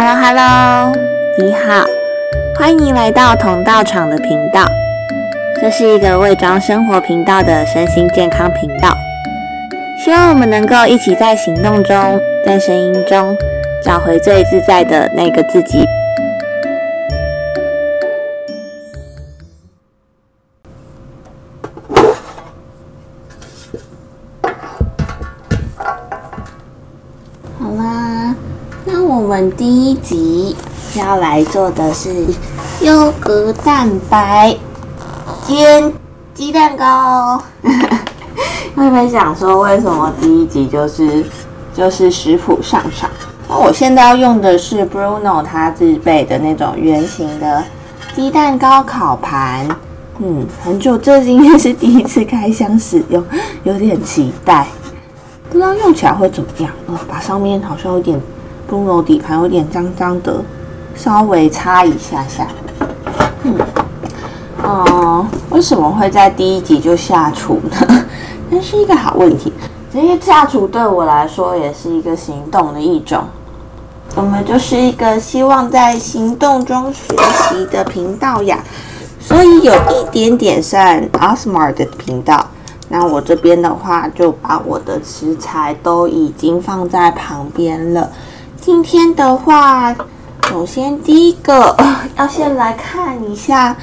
Hello Hello，你好，欢迎来到同道场的频道。这是一个伪装生活频道的身心健康频道，希望我们能够一起在行动中，在声音中找回最自在的那个自己。好啦，那我们第一集要来做的是优格蛋白煎鸡蛋糕。会不会想说，为什么第一集就是就是食谱上场？那我现在要用的是 Bruno 他自备的那种圆形的鸡蛋糕烤盘。嗯，很久，这今天是第一次开箱使用，有点期待。不知道用起来会怎么样？呃，把上面好像有点公路底盘有点脏脏的，稍微擦一下下。嗯，哦，为什么会在第一集就下厨呢？这是一个好问题。这些下厨对我来说也是一个行动的一种。我们就是一个希望在行动中学习的频道呀，所以有一点点像 Osmar 的频道。那我这边的话，就把我的食材都已经放在旁边了。今天的话，首先第一个 要先来看一下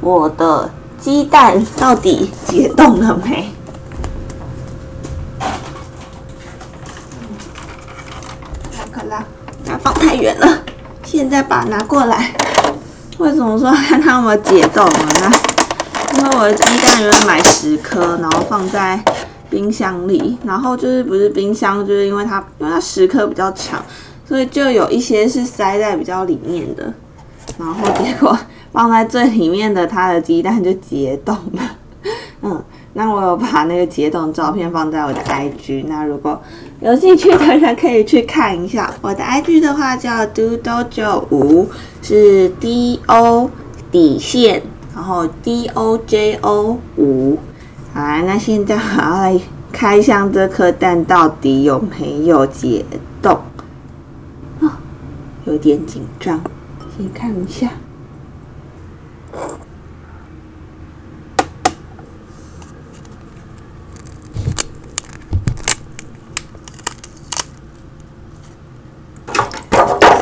我的鸡蛋到底解冻了没。可啦，它放太远了，现在把它拿过来。为什么说看它有没有解冻呢？因为我的鸡蛋原本买十颗，然后放在冰箱里，然后就是不是冰箱，就是因为它因为它十颗比较长，所以就有一些是塞在比较里面的，然后结果放在最里面的它的鸡蛋就解冻了。嗯，那我有把那个解冻照片放在我的 IG，那如果有兴趣的人可以去看一下。我的 IG 的话叫 dodo 五，是 D O 底线。然后 D O J O 五，好，那现在我要来开箱这颗蛋到底有没有解冻？有点紧张，先看一下。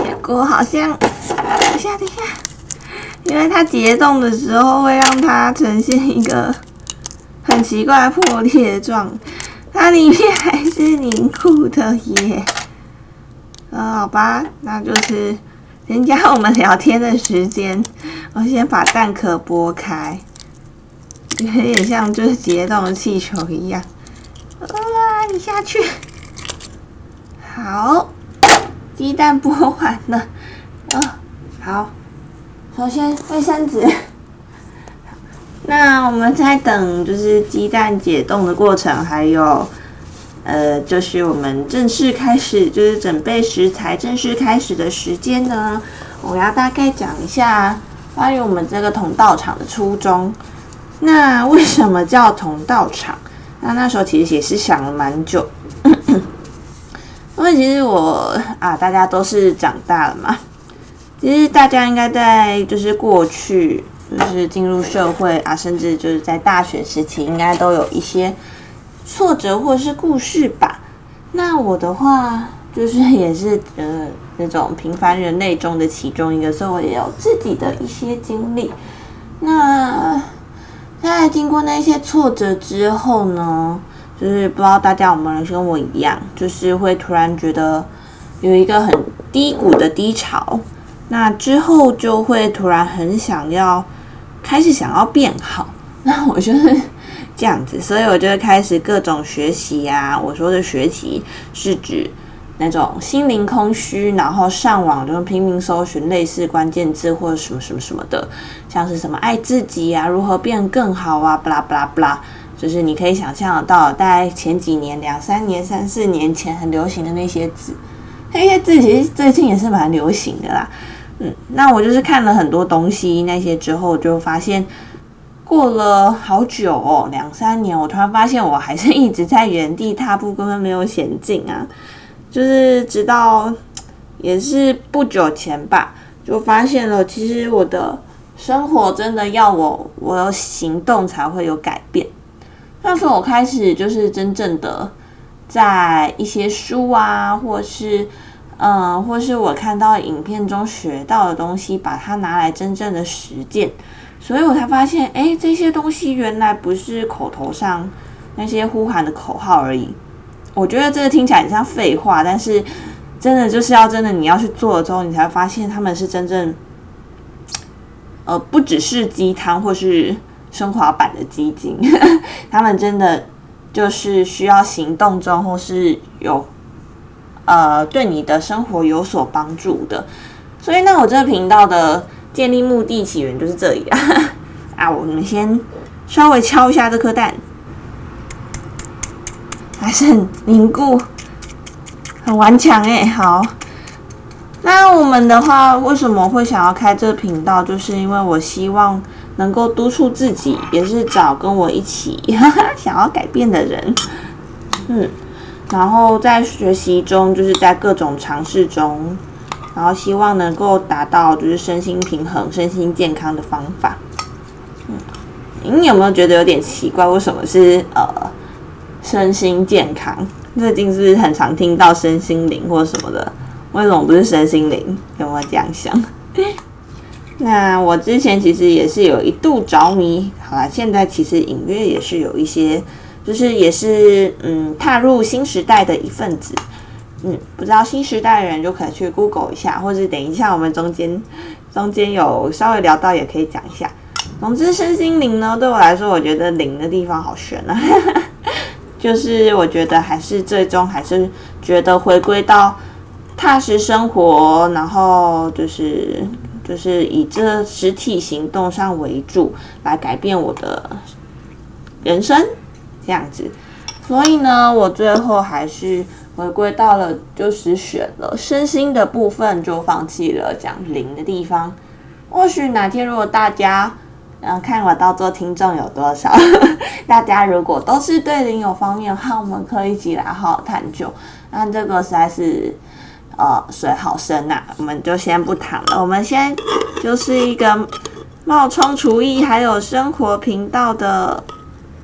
结果好像，等一下，等一下。因为它解冻的时候会让它呈现一个很奇怪破裂状，它里面还是凝固的耶。好吧，那就是增加我们聊天的时间。我先把蛋壳剥开，有点像就是解冻的气球一样。啊，你下去。好，鸡蛋剥完了。啊，好。首先，卫生纸。那我们在等，就是鸡蛋解冻的过程，还有，呃，就是我们正式开始，就是准备食材正式开始的时间呢。我要大概讲一下关于我们这个同道场的初衷。那为什么叫同道场？那那时候其实也是想了蛮久，因为其实我啊，大家都是长大了嘛。其实大家应该在就是过去，就是进入社会啊，甚至就是在大学时期，应该都有一些挫折或是故事吧。那我的话，就是 也是呃那种平凡人类中的其中一个，所以我也有自己的一些经历。那在经过那些挫折之后呢，就是不知道大家有没有跟我一样，就是会突然觉得有一个很低谷的低潮。那之后就会突然很想要开始想要变好，那我就是这样子，所以我就开始各种学习呀。我说的学习是指那种心灵空虚，然后上网就拼命搜寻类似关键字或者什么什么什么的，像是什么爱自己啊，如何变更好啊，巴拉巴拉巴拉，就是你可以想象得到，大概前几年、两三年、三四年前很流行的那些字，那些字其实最近也是蛮流行的啦。嗯，那我就是看了很多东西，那些之后就发现，过了好久哦，两三年，我突然发现我还是一直在原地踏步，根本没有前进啊。就是直到也是不久前吧，就发现了，其实我的生活真的要我我有行动才会有改变。那时候我开始就是真正的在一些书啊，或是嗯，或是我看到影片中学到的东西，把它拿来真正的实践，所以我才发现，哎，这些东西原来不是口头上那些呼喊的口号而已。我觉得这个听起来很像废话，但是真的就是要真的你要去做了之后，你才发现他们是真正，呃，不只是鸡汤或是升华版的基金，他们真的就是需要行动中或是有呃对你的生活有所帮助的。所以那，我这个频道的建立目的起源就是这里啊 啊！我们先稍微敲一下这颗蛋。还是很凝固，很顽强哎。好，那我们的话，为什么会想要开这频道？就是因为我希望能够督促自己，也是找跟我一起 想要改变的人。嗯，然后在学习中，就是在各种尝试中，然后希望能够达到就是身心平衡、身心健康的方法。嗯，你有没有觉得有点奇怪？为什么是呃？身心健康，最近是不是很常听到身心灵或什么的？为什么不是身心灵？有没有这样想？那我之前其实也是有一度着迷，好啦，现在其实隐约也是有一些，就是也是嗯，踏入新时代的一份子。嗯，不知道新时代的人就可以去 Google 一下，或者等一下我们中间中间有稍微聊到，也可以讲一下。总之，身心灵呢，对我来说，我觉得灵的地方好悬啊。就是我觉得还是最终还是觉得回归到踏实生活，然后就是就是以这实体行动上为主来改变我的人生这样子。所以呢，我最后还是回归到了就是选了身心的部分，就放弃了讲灵的地方。或许哪天如果大家。嗯看我到做听众有多少？大家如果都是对灵有方面的话，我们可以一起来好好探究。那这个实在是呃水好深呐，我们就先不谈了。我们先就是一个冒充厨艺还有生活频道的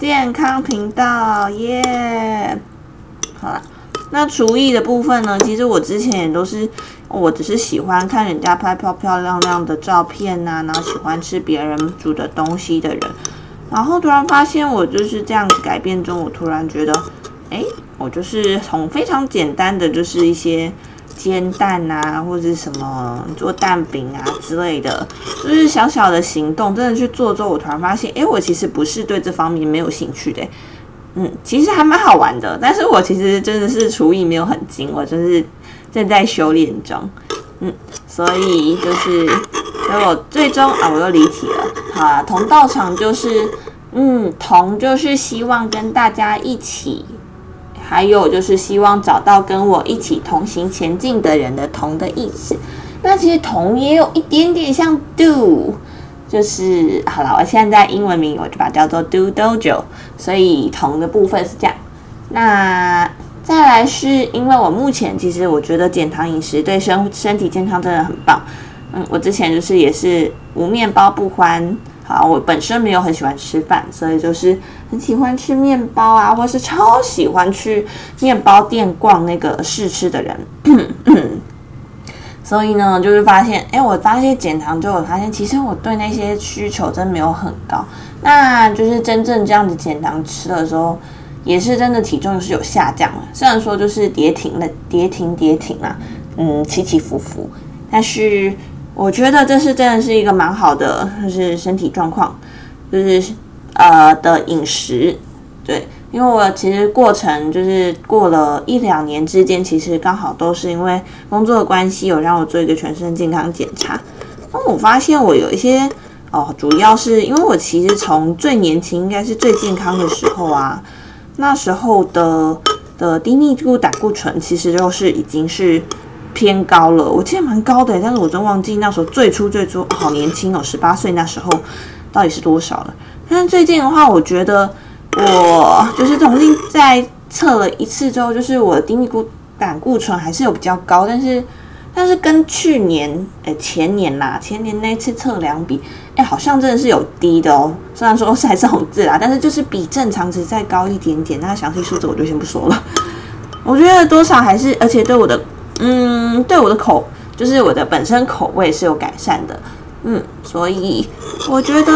健康频道耶。好了，那厨艺的部分呢？其实我之前也都是。我只是喜欢看人家拍漂漂亮亮的照片呐，然后喜欢吃别人煮的东西的人，然后突然发现我就是这样子改变中，我突然觉得，哎，我就是从非常简单的就是一些煎蛋啊，或者什么做蛋饼啊之类的，就是小小的行动，真的去做之后，我突然发现，哎，我其实不是对这方面没有兴趣的，嗯，其实还蛮好玩的，但是我其实真的是厨艺没有很精，我就是。正在修炼中，嗯，所以就是，所以我最终啊，我又离题了。好，同道场就是，嗯，同就是希望跟大家一起，还有就是希望找到跟我一起同行前进的人的同的意思。那其实同也有一点点像 do，就是好了，我现在英文名我就把它叫做 do dojo，所以同的部分是这样。那。再来是因为我目前其实我觉得减糖饮食对身身体健康真的很棒。嗯，我之前就是也是无面包不欢。好，我本身没有很喜欢吃饭，所以就是很喜欢吃面包啊，或是超喜欢去面包店逛那个试吃的人。所以呢，就是发现，哎，我发现减糖之后，我发现其实我对那些需求真没有很高。那就是真正这样子减糖吃的时候。也是真的体重是有下降了，虽然说就是跌停了，跌停跌停啊，嗯，起起伏伏，但是我觉得这是真的是一个蛮好的，就是身体状况，就是呃的饮食，对，因为我其实过程就是过了一两年之间，其实刚好都是因为工作的关系，有让我做一个全身健康检查，那我发现我有一些哦，主要是因为我其实从最年轻，应该是最健康的时候啊。那时候的的低密度胆固醇其实就是已经是偏高了，我记得蛮高的，但是我真忘记那时候最初最初好年轻哦，十八岁那时候到底是多少了。但是最近的话，我觉得我就是重新再测了一次之后，就是我的低密度胆固醇还是有比较高，但是但是跟去年，诶前年啦，前年那次测量比，哎，好像真的是有低的哦。虽然说是还是红字啦，但是就是比正常值再高一点点。那详细数字我就先不说了。我觉得多少还是，而且对我的，嗯，对我的口，就是我的本身口味是有改善的。嗯，所以我觉得，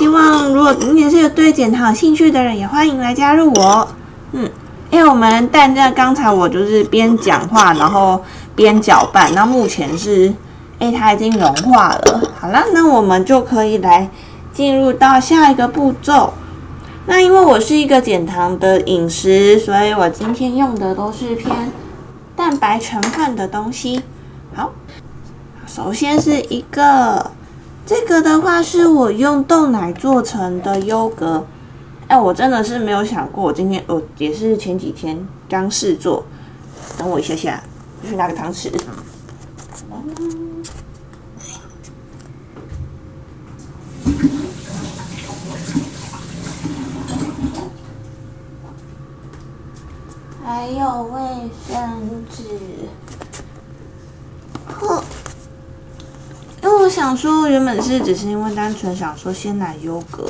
希望如果你也是有对减糖有兴趣的人，也欢迎来加入我。嗯，因为我们蛋在刚才我就是边讲话，然后。边搅拌，那目前是，哎，它已经融化了。好了，那我们就可以来进入到下一个步骤。那因为我是一个减糖的饮食，所以我今天用的都是偏蛋白成分的东西。好，首先是一个，这个的话是我用豆奶做成的优格。哎，我真的是没有想过，我今天我也是前几天刚试做。等我一下下。去拿个汤匙。还有卫生纸。想说，原本是只是因为单纯想说鲜奶优格。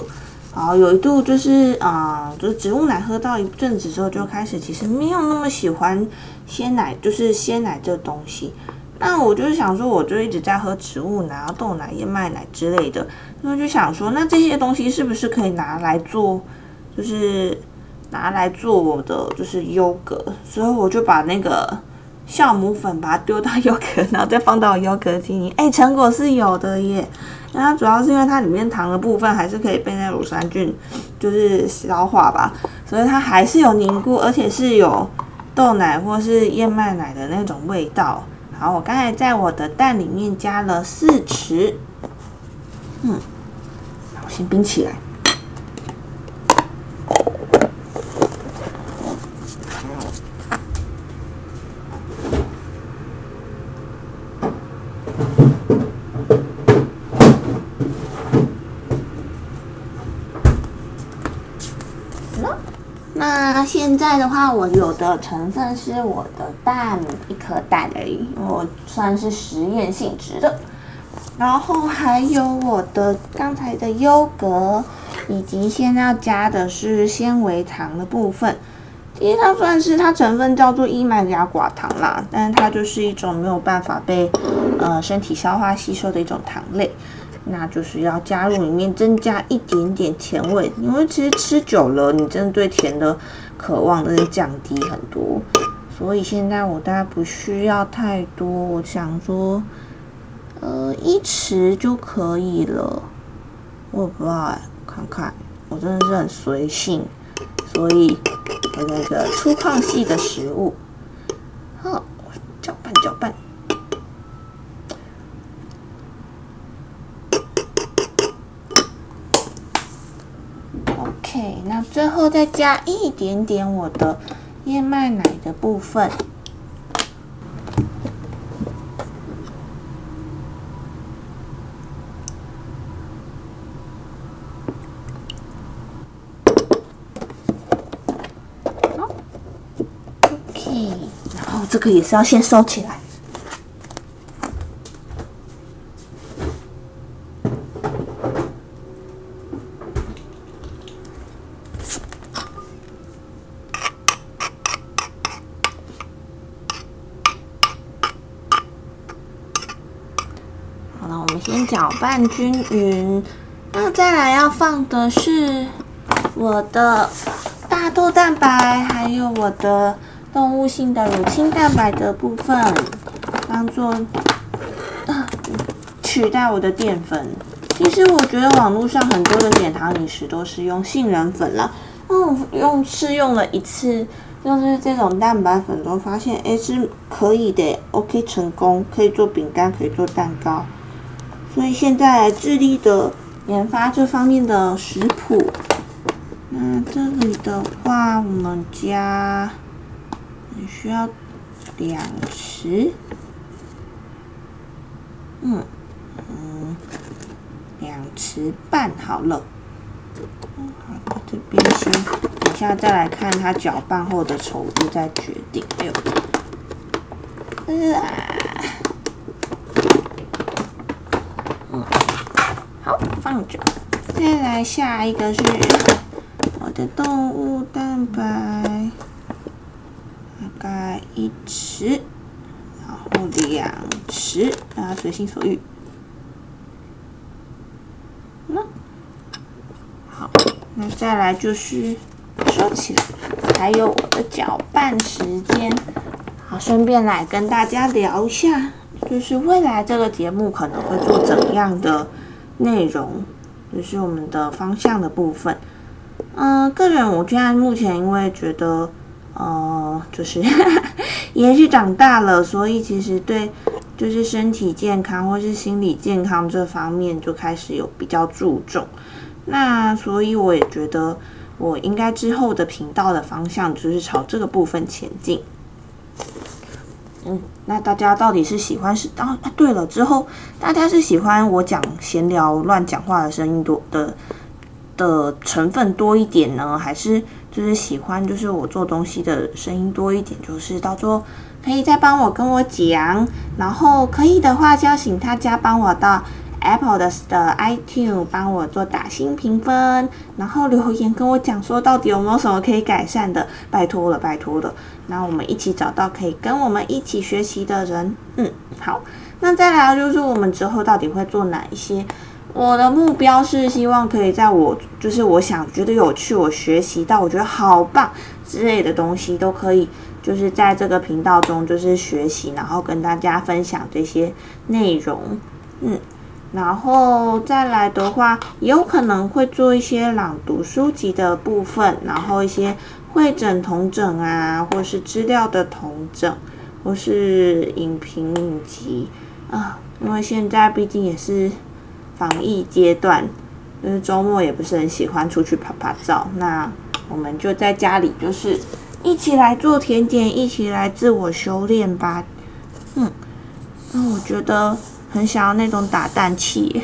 然后有一度就是啊，就是植物奶喝到一阵子之后，就开始其实没有那么喜欢鲜奶，就是鲜奶这东西。那我就是想说，我就一直在喝植物奶、豆奶、燕麦奶之类的，所以就想说，那这些东西是不是可以拿来做，就是拿来做我的就是优格？所以我就把那个酵母粉把它丢到优格，然后再放到优格机里。哎，成果是有的耶。那它主要是因为它里面糖的部分还是可以被那乳酸菌就是消化吧，所以它还是有凝固，而且是有豆奶或是燕麦奶的那种味道。好，我刚才在我的蛋里面加了四匙，嗯，我先冰起来。现在的话，我有的成分是我的蛋，一颗蛋而已，我算是实验性质的。然后还有我的刚才的优格，以及现在要加的是纤维糖的部分。其实它算是它成分叫做伊麦芽寡糖啦，但是它就是一种没有办法被呃身体消化吸收的一种糖类。那就是要加入里面增加一点点甜味，因为其实吃久了，你真的对甜的渴望真是降低很多。所以现在我大概不需要太多，我想说，呃，一匙就可以了。我也不知道哎，看看，我真的是很随性，所以我那个粗犷系的食物，好，搅拌搅拌。那最后再加一点点我的燕麦奶的部分。OK，然后这个也是要先收起来。先搅拌均匀，那再来要放的是我的大豆蛋白，还有我的动物性的乳清蛋白的部分，当做取代我的淀粉。其实我觉得网络上很多的减糖饮食都是用杏仁粉了，嗯，用试用了一次，就是这种蛋白粉，都发现哎是可以的，OK 成功，可以做饼干，可以做蛋糕。所以现在致力的研发这方面的食谱。那这里的话，我们加需要两匙，嗯嗯，两匙半好了。好，这边先，等下再来看它搅拌后的稠度再决定。哎呦，啊！放着。再来下一个是我的动物蛋白，大概一匙，然后两匙，大家随心所欲。那好，那再来就是收起来，还有我的搅拌时间。好，顺便来跟大家聊一下，就是未来这个节目可能会做怎样的内容，就是我们的方向的部分。嗯，个人我现在目前因为觉得，呃，就是 也是长大了，所以其实对就是身体健康或是心理健康这方面就开始有比较注重。那所以我也觉得，我应该之后的频道的方向就是朝这个部分前进。嗯，那大家到底是喜欢是啊？对了，之后大家是喜欢我讲闲聊、乱讲话的声音多的的成分多一点呢，还是就是喜欢就是我做东西的声音多一点？就是到时候可以再帮我跟我讲，然后可以的话，就要请大家帮我到。Apple 的的 iTune 帮我做打新评分，然后留言跟我讲说到底有没有什么可以改善的，拜托了，拜托了。那我们一起找到可以跟我们一起学习的人。嗯，好。那再来就是我们之后到底会做哪一些？我的目标是希望可以在我就是我想觉得有趣，我学习到我觉得好棒之类的东西，都可以就是在这个频道中就是学习，然后跟大家分享这些内容。嗯。然后再来的话，也有可能会做一些朗读书籍的部分，然后一些会诊同整啊，或是资料的同整，或是影评影集啊。因为现在毕竟也是防疫阶段，就是周末也不是很喜欢出去拍拍照，那我们就在家里，就是一起来做甜点，一起来自我修炼吧。嗯，那我觉得。很想要那种打蛋器，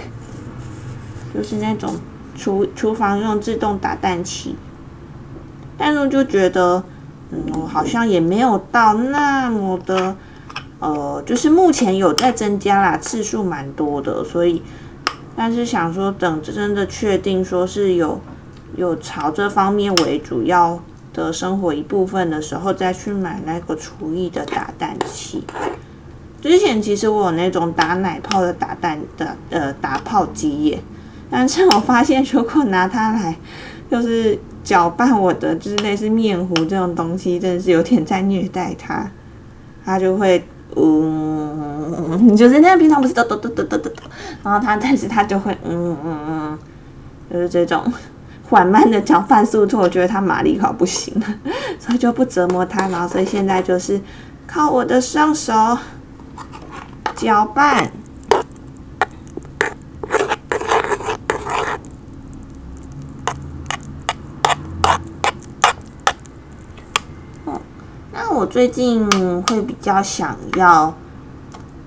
就是那种厨厨房用自动打蛋器，但是就觉得，嗯，我好像也没有到那么的，呃，就是目前有在增加啦，次数蛮多的，所以，但是想说等真的确定说是有有朝这方面为主要的生活一部分的时候，再去买那个厨艺的打蛋器。之前其实我有那种打奶泡的打蛋的呃打泡机耶，但是我发现如果拿它来就是搅拌我的就是类似面糊这种东西，真的是有点在虐待它，它就会嗯，就是那个平常不是抖抖抖抖抖抖，然后它但是它就会嗯嗯嗯，就是这种缓慢的搅拌速度，我觉得它马力好不行了，所以就不折磨它，然后所以现在就是靠我的双手。搅拌。那我最近会比较想要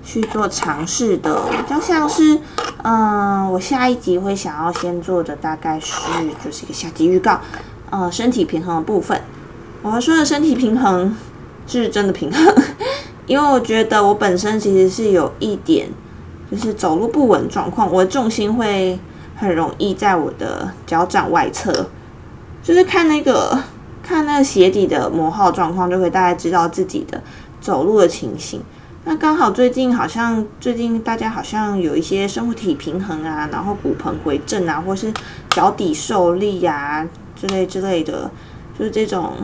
去做尝试的，比较像是，嗯，我下一集会想要先做的大概是就是一个下集预告，呃，身体平衡的部分。我要说的身体平衡是真的平衡。因为我觉得我本身其实是有一点，就是走路不稳状况，我的重心会很容易在我的脚掌外侧，就是看那个看那个鞋底的磨耗状况，就会大概知道自己的走路的情形。那刚好最近好像最近大家好像有一些生物体平衡啊，然后骨盆回正啊，或是脚底受力呀之类之类的，就是这种。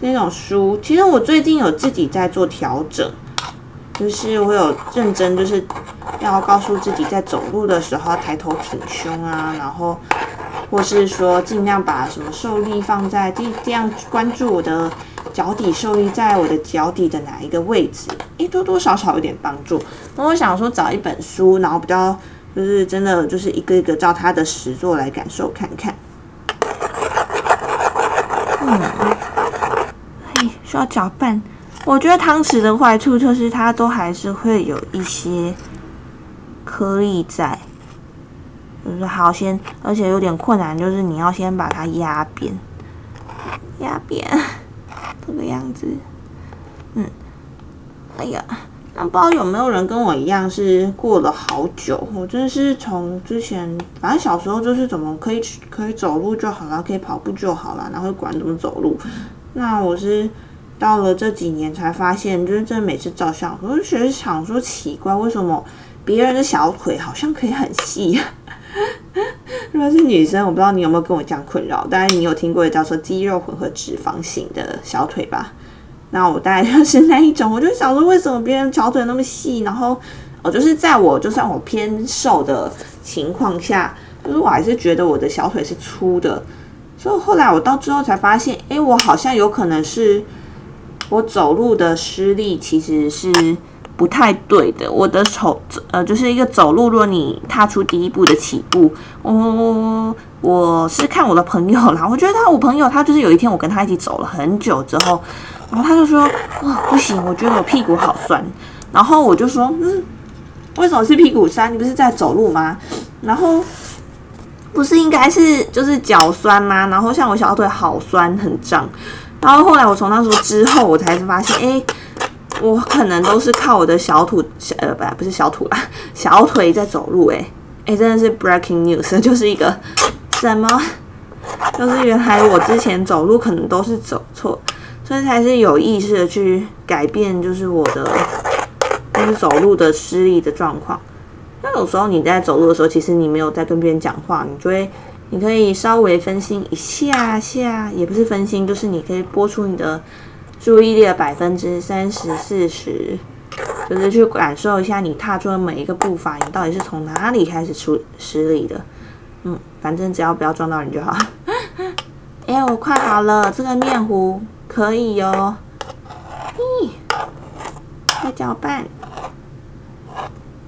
那种书，其实我最近有自己在做调整，就是我有认真，就是要告诉自己在走路的时候抬头挺胸啊，然后或是说尽量把什么受力放在这这样关注我的脚底受力在我的脚底的哪一个位置，诶，多多少少有点帮助。那我想说找一本书，然后比较就是真的就是一个一个照它的实作来感受看看。嗯。要搅拌，我觉得汤匙的坏处就是它都还是会有一些颗粒在，就是好先，而且有点困难，就是你要先把它压扁，压扁这个样子，嗯，哎呀，那不知道有没有人跟我一样是过了好久？我真的是从之前，反正小时候就是怎么可以可以走路就好了，可以跑步就好了，哪会管怎么走路？那我是到了这几年才发现，就是真的每次照相，我就觉得想说奇怪，为什么别人的小腿好像可以很细？如果是女生，我不知道你有没有跟我这样困扰，当然你有听过叫做肌肉混合脂肪型的小腿吧？那我大概就是那一种，我就想说，为什么别人小腿那么细？然后，我，就是在我就算我偏瘦的情况下，就是我还是觉得我的小腿是粗的。所以后来我到之后才发现，哎，我好像有可能是我走路的施力其实是不太对的。我的手呃，就是一个走路，如果你踏出第一步的起步，我我是看我的朋友啦，我觉得他我朋友他就是有一天我跟他一起走了很久之后。然后他就说：“哇，不行，我觉得我屁股好酸。”然后我就说：“嗯，为什么是屁股酸？你不是在走路吗？然后不是应该是就是脚酸吗？然后像我小腿好酸，很胀。然后后来我从那时候之后，我才发现，哎，我可能都是靠我的小腿，呃，不，不是小腿啦，小腿在走路。哎，哎，真的是 breaking news，就是一个什么？就是原来我之前走路可能都是走错。”所以才是有意识的去改变，就是我的就是走路的失力的状况。那有时候你在走路的时候，其实你没有在跟别人讲话，你就会你可以稍微分心一下下，也不是分心，就是你可以播出你的注意力的百分之三十、四十，就是去感受一下你踏出的每一个步伐，你到底是从哪里开始出施力的。嗯，反正只要不要撞到人就好。哎，我快好了，这个面糊。可以哟，咦，再搅拌。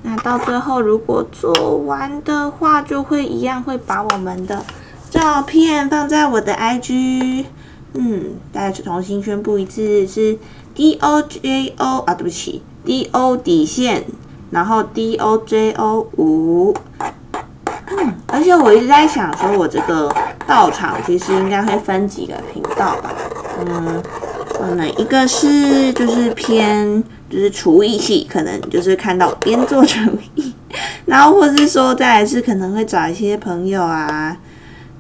那到最后，如果做完的话，就会一样会把我们的照片放在我的 IG。嗯，再重新宣布一次，是 D O J O 啊，对不起，D O 底线，然后 D O J O 五。嗯，而且我一直在想，说我这个道场其实应该会分几个频道吧。嗯，可能一个是就是偏就是厨艺系，可能就是看到边做厨艺，然后或是说再来是可能会找一些朋友啊，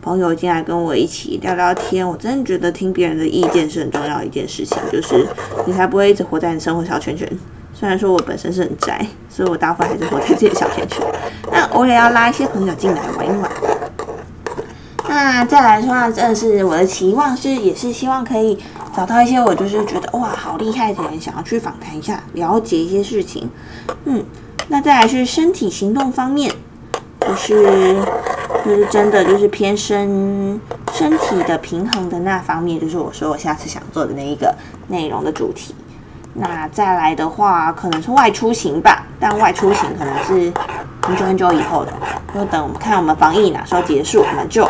朋友进来跟我一起聊聊天。我真的觉得听别人的意见是很重要的一件事情，就是你才不会一直活在你生活小圈圈。虽然说我本身是很宅，所以我大部分还是活在自己的小圈圈，那偶尔要拉一些朋友进来玩一玩。那再来说，真的是我的期望是，也是希望可以找到一些我就是觉得哇好厉害的人，想要去访谈一下，了解一些事情。嗯，那再来是身体行动方面，就是就是真的就是偏身身体的平衡的那方面，就是我说我下次想做的那一个内容的主题。那再来的话，可能是外出行吧，但外出行可能是很久很久以后的，就等我们看我们防疫哪时候结束，我们就。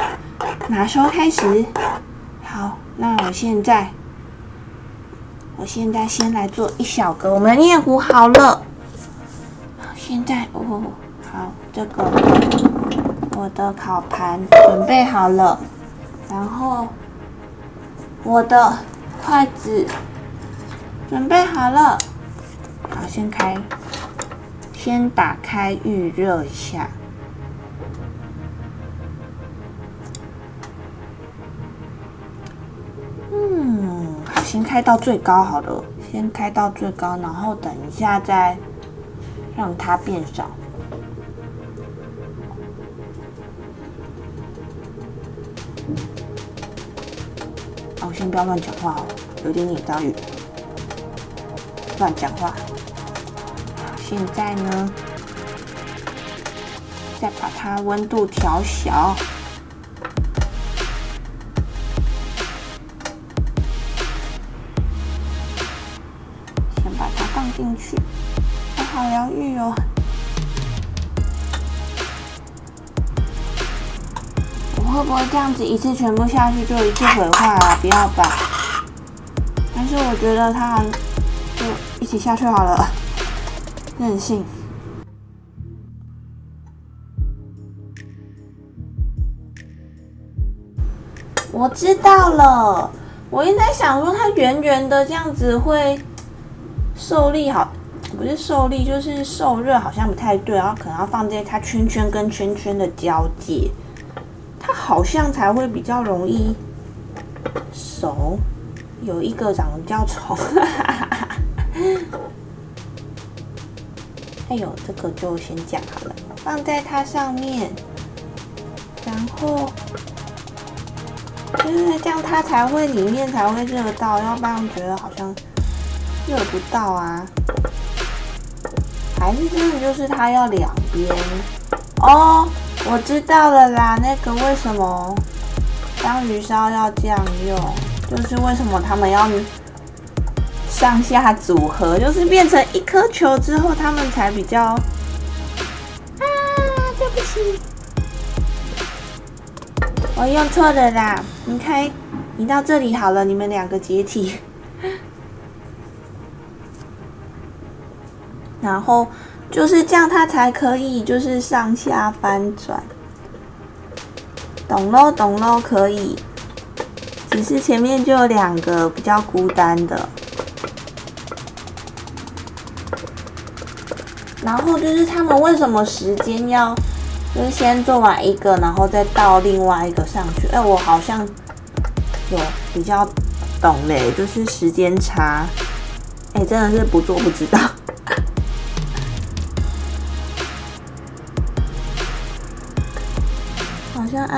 哪时候开始？好，那我现在，我现在先来做一小个。我们的面糊好了，现在哦，好，这个我的烤盘准备好了，然后我的筷子准备好了。好，先开，先打开预热一下。先开到最高好了，先开到最高，然后等一下再让它变少。哦，先不要乱讲话哦，有点紧张，乱讲话。现在呢，再把它温度调小。疗愈哦！我会不会这样子一次全部下去就一次毁坏啊？不要吧！但是我觉得它就一起下去好了，任性。我知道了，我应该想说它圆圆的这样子会。受力好，不是受力，就是受热，好像不太对，然后可能要放在它圈圈跟圈圈的交界，它好像才会比较容易熟。有一个长得比较丑，哎呦，这个就先讲好了，放在它上面，然后。就是这样，它才会里面才会热到，要不然觉得好像热不到啊。还是真的就是它要两边哦，我知道了啦。那个为什么章鱼烧要这样用？就是为什么他们要上下组合，就是变成一颗球之后，他们才比较啊，对不起。我用错了啦！你看，移到这里好了，你们两个解体，然后就是这样，它才可以就是上下翻转，懂喽，懂喽，可以。只是前面就有两个比较孤单的，然后就是他们为什么时间要？就是先做完一个，然后再倒另外一个上去。哎，我好像有比较懂嘞，就是时间差。哎，真的是不做不知道。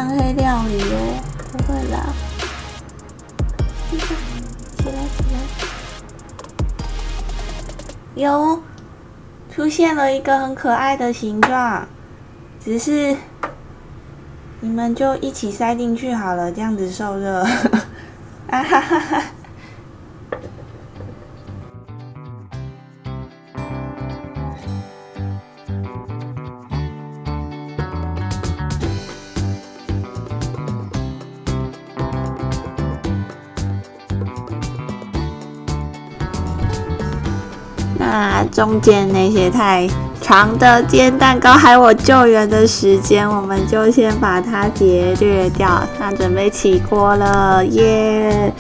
黑料理哦，不会啦。起来起来，有出现了一个很可爱的形状。只是你们就一起塞进去好了，这样子受热。啊哈哈哈！中间那些太……长的煎蛋糕还有我救援的时间，我们就先把它节略掉。那准备起锅了，耶！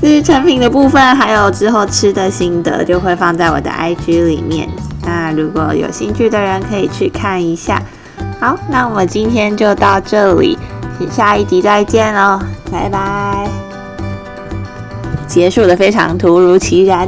至于成品的部分，还有之后吃的心得就会放在我的 IG 里面。那如果有兴趣的人可以去看一下。好，那我们今天就到这里，下一集再见哦，拜拜！结束的非常突如其然。